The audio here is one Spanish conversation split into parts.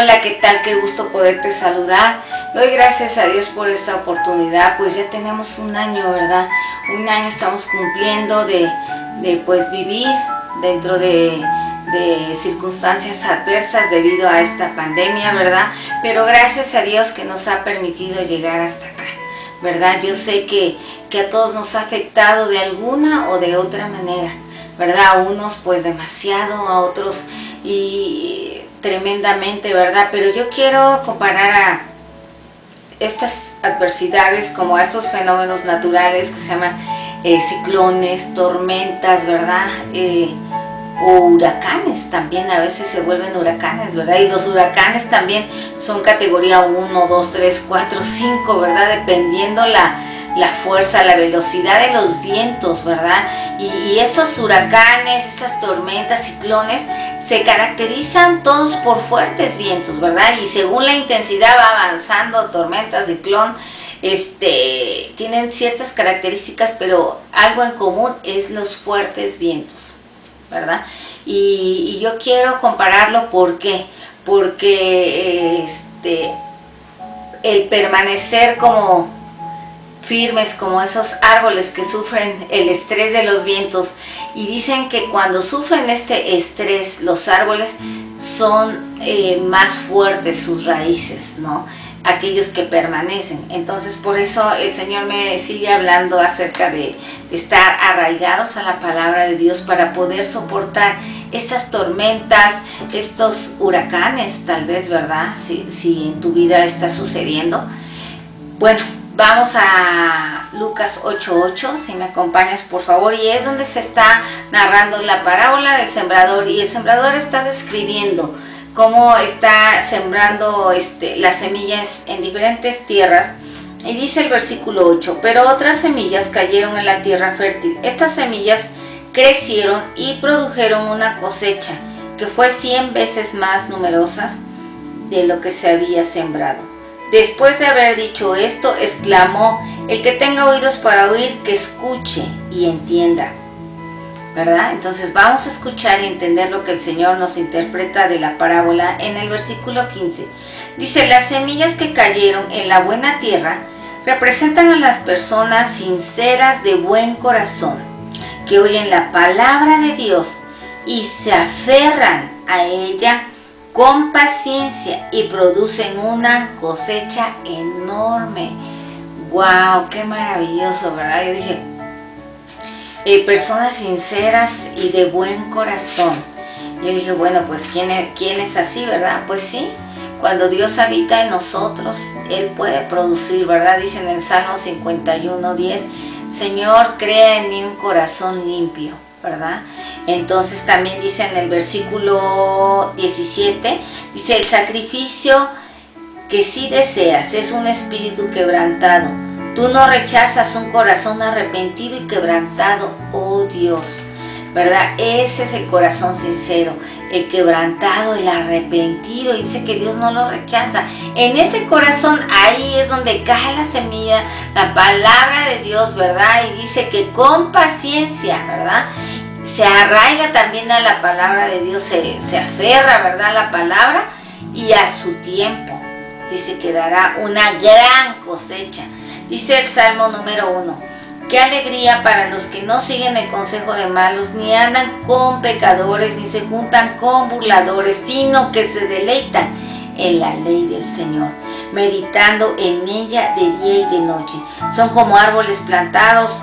Hola, ¿qué tal? Qué gusto poderte saludar. Doy gracias a Dios por esta oportunidad, pues ya tenemos un año, ¿verdad? Un año estamos cumpliendo de, pues vivir dentro de, de circunstancias adversas debido a esta pandemia, ¿verdad? Pero gracias a Dios que nos ha permitido llegar hasta acá, ¿verdad? Yo sé que, que a todos nos ha afectado de alguna o de otra manera, ¿verdad? A unos pues demasiado, a otros y tremendamente, ¿verdad? Pero yo quiero comparar a estas adversidades como a estos fenómenos naturales que se llaman eh, ciclones, tormentas, ¿verdad? Eh, o huracanes también, a veces se vuelven huracanes, ¿verdad? Y los huracanes también son categoría 1, 2, 3, 4, 5, ¿verdad? Dependiendo la, la fuerza, la velocidad de los vientos, ¿verdad? Y, esos huracanes, esas tormentas, ciclones, se caracterizan todos por fuertes vientos, ¿verdad? Y según la intensidad va avanzando, tormentas, ciclón, este, tienen ciertas características, pero algo en común es los fuertes vientos, ¿verdad? Y, yo quiero compararlo, ¿por qué? Porque este, el permanecer como firmes como esos árboles que sufren el estrés de los vientos y dicen que cuando sufren este estrés los árboles son eh, más fuertes sus raíces, ¿no? Aquellos que permanecen. Entonces por eso el Señor me sigue hablando acerca de, estar arraigados a la palabra de Dios para poder soportar estas tormentas, estos huracanes tal vez, ¿verdad? Si, si en tu vida está sucediendo. Bueno, Vamos a Lucas 8.8, si me acompañas por favor, y es donde se está narrando la parábola del sembrador y el sembrador está describiendo cómo está sembrando este, las semillas en diferentes tierras. Y dice el versículo 8, pero otras semillas cayeron en la tierra fértil. Estas semillas crecieron y produjeron una cosecha que fue 100 veces más numerosas de lo que se había sembrado. Después de haber dicho esto, exclamó, el que tenga oídos para oír, que escuche y entienda. ¿Verdad? Entonces vamos a escuchar y entender lo que el Señor nos interpreta de la parábola en el versículo 15. Dice, las semillas que cayeron en la buena tierra representan a las personas sinceras de buen corazón, que oyen la palabra de Dios y se aferran a ella con paciencia y producen una cosecha enorme. ¡Wow! ¡Qué maravilloso! ¿Verdad? Yo dije, personas sinceras y de buen corazón. Yo dije, bueno, pues ¿quién es, ¿quién es así, verdad? Pues sí, cuando Dios habita en nosotros, Él puede producir, ¿verdad? Dice en el Salmo 51, 10, Señor, crea en mí un corazón limpio ¿verdad? Entonces también dice en el versículo 17, dice, el sacrificio que sí deseas es un espíritu quebrantado. Tú no rechazas un corazón arrepentido y quebrantado, oh Dios. ¿Verdad? Ese es el corazón sincero, el quebrantado, el arrepentido. Dice que Dios no lo rechaza. En ese corazón, ahí es donde cae la semilla, la palabra de Dios, ¿verdad? Y dice que con paciencia, ¿verdad? Se arraiga también a la palabra de Dios, se, se aferra, ¿verdad? A la palabra y a su tiempo. Dice que dará una gran cosecha. Dice el Salmo número uno. Qué alegría para los que no siguen el consejo de malos, ni andan con pecadores, ni se juntan con burladores, sino que se deleitan en la ley del Señor, meditando en ella de día y de noche. Son como árboles plantados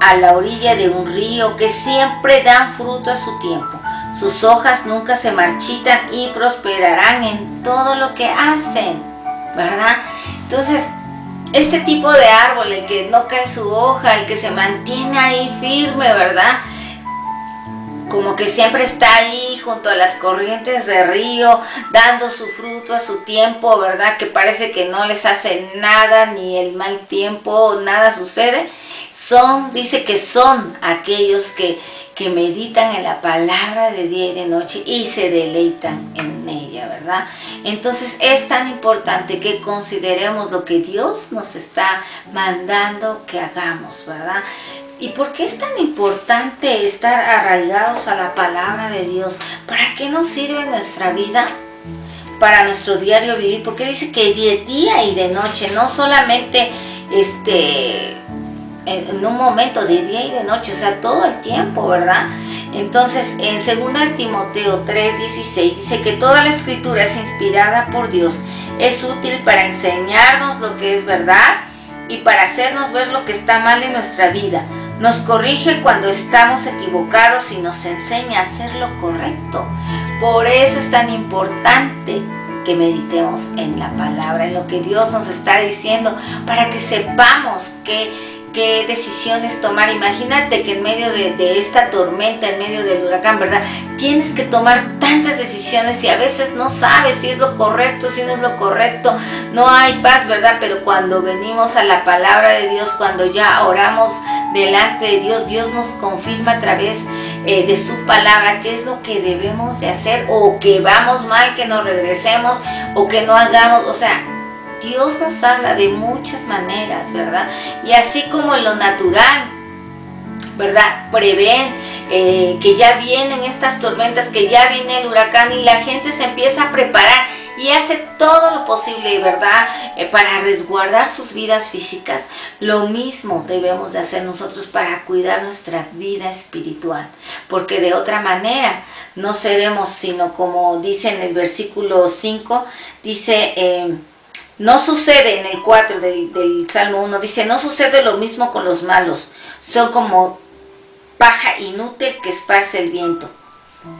a la orilla de un río que siempre dan fruto a su tiempo. Sus hojas nunca se marchitan y prosperarán en todo lo que hacen, ¿verdad? Entonces, este tipo de árbol, el que no cae su hoja, el que se mantiene ahí firme, ¿verdad? Como que siempre está ahí junto a las corrientes de río, dando su fruto a su tiempo, ¿verdad? Que parece que no les hace nada, ni el mal tiempo, nada sucede. Son, dice que son aquellos que, que meditan en la palabra de día y de noche y se deleitan en ella, ¿verdad? Entonces es tan importante que consideremos lo que Dios nos está mandando que hagamos, ¿verdad? ¿Y por qué es tan importante estar arraigados a la palabra de Dios? ¿Para qué nos sirve nuestra vida? Para nuestro diario vivir, porque dice que de día y de noche, no solamente este en, un momento de día y de noche, o sea, todo el tiempo, ¿verdad? Entonces, en 2 Timoteo 3:16 dice que toda la escritura es inspirada por Dios, es útil para enseñarnos lo que es verdad y para hacernos ver lo que está mal en nuestra vida. Nos corrige cuando estamos equivocados y nos enseña a hacer lo correcto. Por eso es tan importante que meditemos en la palabra, en lo que Dios nos está diciendo, para que sepamos que qué decisiones tomar. Imagínate que en medio de, esta tormenta, en medio del huracán, ¿verdad? Tienes que tomar tantas decisiones y a veces no sabes si es lo correcto, si no es lo correcto. No hay paz, ¿verdad? Pero cuando venimos a la palabra de Dios, cuando ya oramos delante de Dios, Dios nos confirma a través eh, de su palabra qué es lo que debemos de hacer o que vamos mal, que nos regresemos o que no hagamos. O sea, Dios nos habla de muchas maneras, ¿verdad? Y así como en lo natural, ¿verdad? Prevén eh, que ya vienen estas tormentas, que ya viene el huracán y la gente se empieza a preparar y hace todo lo posible, ¿verdad? Eh, para resguardar sus vidas físicas. Lo mismo debemos de hacer nosotros para cuidar nuestra vida espiritual, porque de otra manera no seremos, sino como dice en el versículo 5, dice... Eh, no sucede en el 4 del, Salmo 1, dice, no sucede lo mismo con los malos, son como paja inútil que esparce el viento.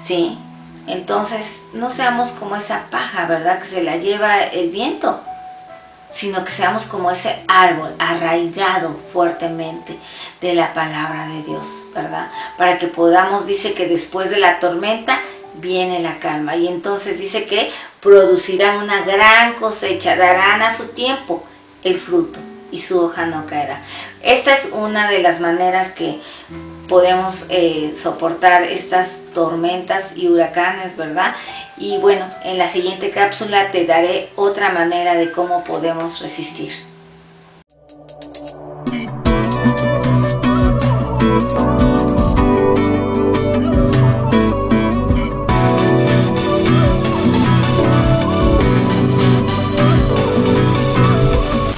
¿Sí? Entonces, no seamos como esa paja, ¿verdad? Que se la lleva el viento, sino que seamos como ese árbol arraigado fuertemente de la palabra de Dios, ¿verdad? Para que podamos, dice que después de la tormenta viene la calma. Y entonces dice que producirán una gran cosecha, darán a su tiempo el fruto y su hoja no caerá. Esta es una de las maneras que podemos eh, soportar estas tormentas y huracanes, ¿verdad? Y bueno, en la siguiente cápsula te daré otra manera de cómo podemos resistir.